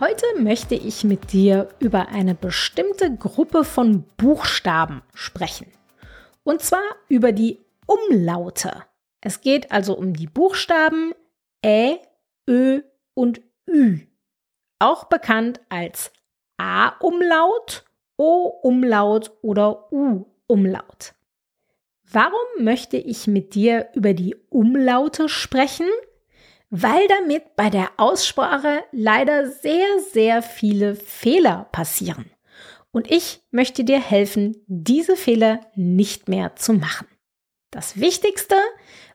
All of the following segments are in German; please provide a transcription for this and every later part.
Heute möchte ich mit dir über eine bestimmte Gruppe von Buchstaben sprechen. Und zwar über die Umlaute. Es geht also um die Buchstaben Ä, Ö und Ü. Auch bekannt als A-Umlaut, O-Umlaut oder U-Umlaut. Warum möchte ich mit dir über die Umlaute sprechen? Weil damit bei der Aussprache leider sehr, sehr viele Fehler passieren. Und ich möchte dir helfen, diese Fehler nicht mehr zu machen. Das Wichtigste,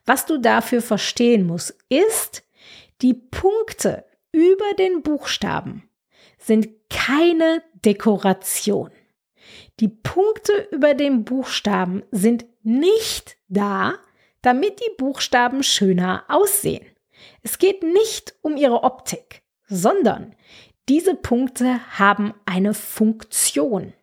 was du dafür verstehen musst, ist, die Punkte über den Buchstaben sind keine Dekoration. Die Punkte über den Buchstaben sind nicht da, damit die Buchstaben schöner aussehen. Es geht nicht um ihre Optik, sondern diese Punkte haben eine Funktion.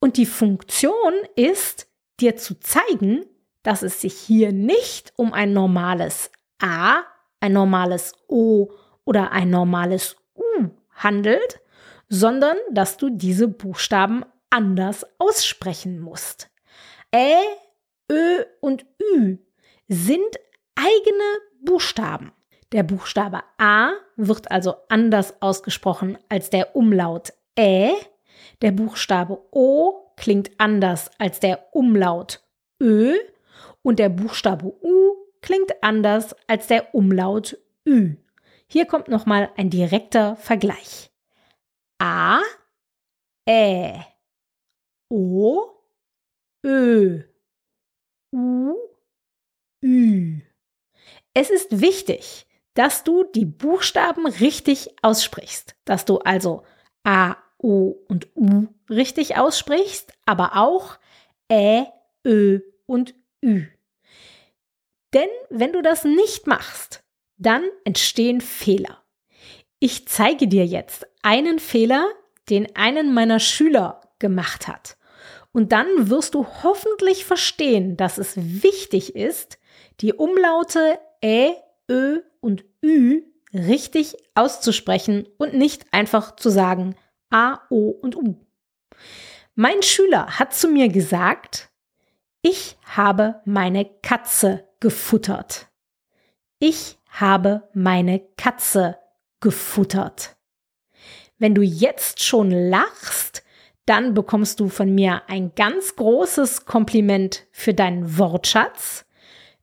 Und die Funktion ist, dir zu zeigen, dass es sich hier nicht um ein normales A, ein normales O oder ein normales U handelt, sondern dass du diese Buchstaben anders aussprechen musst. Ä, Ö und Ü sind eigene Buchstaben. Der Buchstabe A wird also anders ausgesprochen als der Umlaut Ä. Der Buchstabe O klingt anders als der Umlaut Ö. Und der Buchstabe U klingt anders als der Umlaut Ü. Hier kommt nochmal ein direkter Vergleich. A, Ä, O, Ö, U, Ü. Es ist wichtig, dass du die Buchstaben richtig aussprichst, dass du also A, O und U richtig aussprichst, aber auch Ä, Ö und Ü. Denn wenn du das nicht machst, dann entstehen Fehler. Ich zeige dir jetzt einen Fehler, den einen meiner Schüler gemacht hat. Und dann wirst du hoffentlich verstehen, dass es wichtig ist, die Umlaute Ä, Ö und Ü richtig auszusprechen und nicht einfach zu sagen A, O und U. Mein Schüler hat zu mir gesagt, ich habe meine Katze gefuttert. Ich habe meine Katze gefuttert. Wenn du jetzt schon lachst, dann bekommst du von mir ein ganz großes Kompliment für deinen Wortschatz.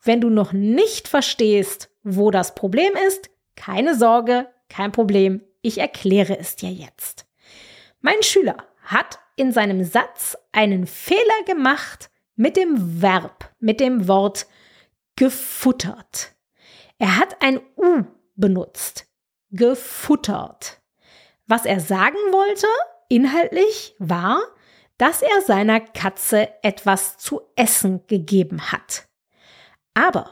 Wenn du noch nicht verstehst, wo das Problem ist, keine Sorge, kein Problem, ich erkläre es dir jetzt. Mein Schüler hat in seinem Satz einen Fehler gemacht mit dem Verb, mit dem Wort gefuttert. Er hat ein U benutzt. Gefuttert. Was er sagen wollte, inhaltlich, war, dass er seiner Katze etwas zu essen gegeben hat. Aber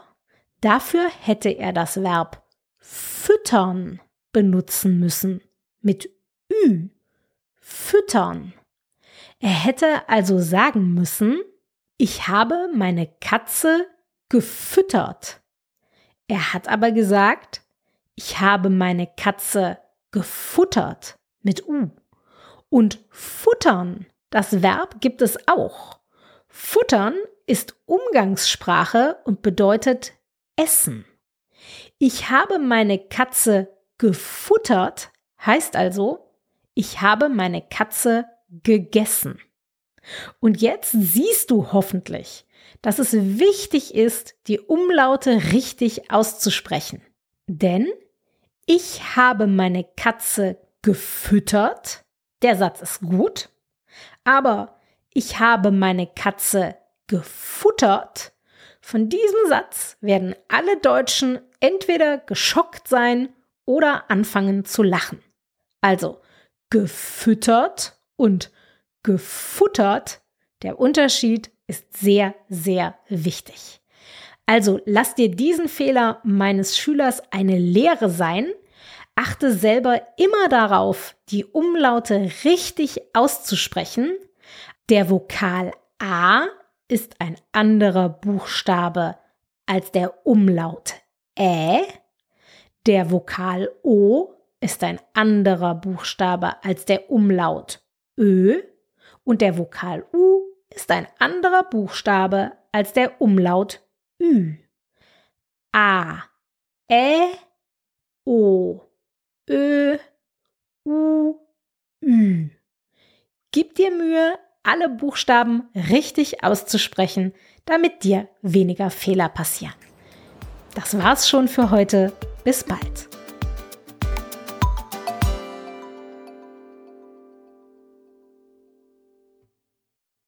Dafür hätte er das Verb füttern benutzen müssen mit Ü. Füttern. Er hätte also sagen müssen, ich habe meine Katze gefüttert. Er hat aber gesagt, ich habe meine Katze gefuttert mit U. Und futtern, das Verb gibt es auch. Futtern ist Umgangssprache und bedeutet essen. Ich habe meine Katze gefuttert, heißt also, ich habe meine Katze gegessen. Und jetzt siehst du hoffentlich, dass es wichtig ist, die Umlaute richtig auszusprechen. Denn ich habe meine Katze gefüttert, der Satz ist gut, aber ich habe meine Katze gefuttert, von diesem Satz werden alle Deutschen entweder geschockt sein oder anfangen zu lachen. Also gefüttert und gefuttert. Der Unterschied ist sehr, sehr wichtig. Also lass dir diesen Fehler meines Schülers eine Lehre sein. Achte selber immer darauf, die Umlaute richtig auszusprechen. Der Vokal A ist ein anderer Buchstabe als der Umlaut Ä. Der Vokal O ist ein anderer Buchstabe als der Umlaut Ö und der Vokal U ist ein anderer Buchstabe als der Umlaut Ü. A, Ä, O, Ö, U, Ü. Gib dir Mühe, alle Buchstaben richtig auszusprechen, damit dir weniger Fehler passieren. Das war's schon für heute. Bis bald.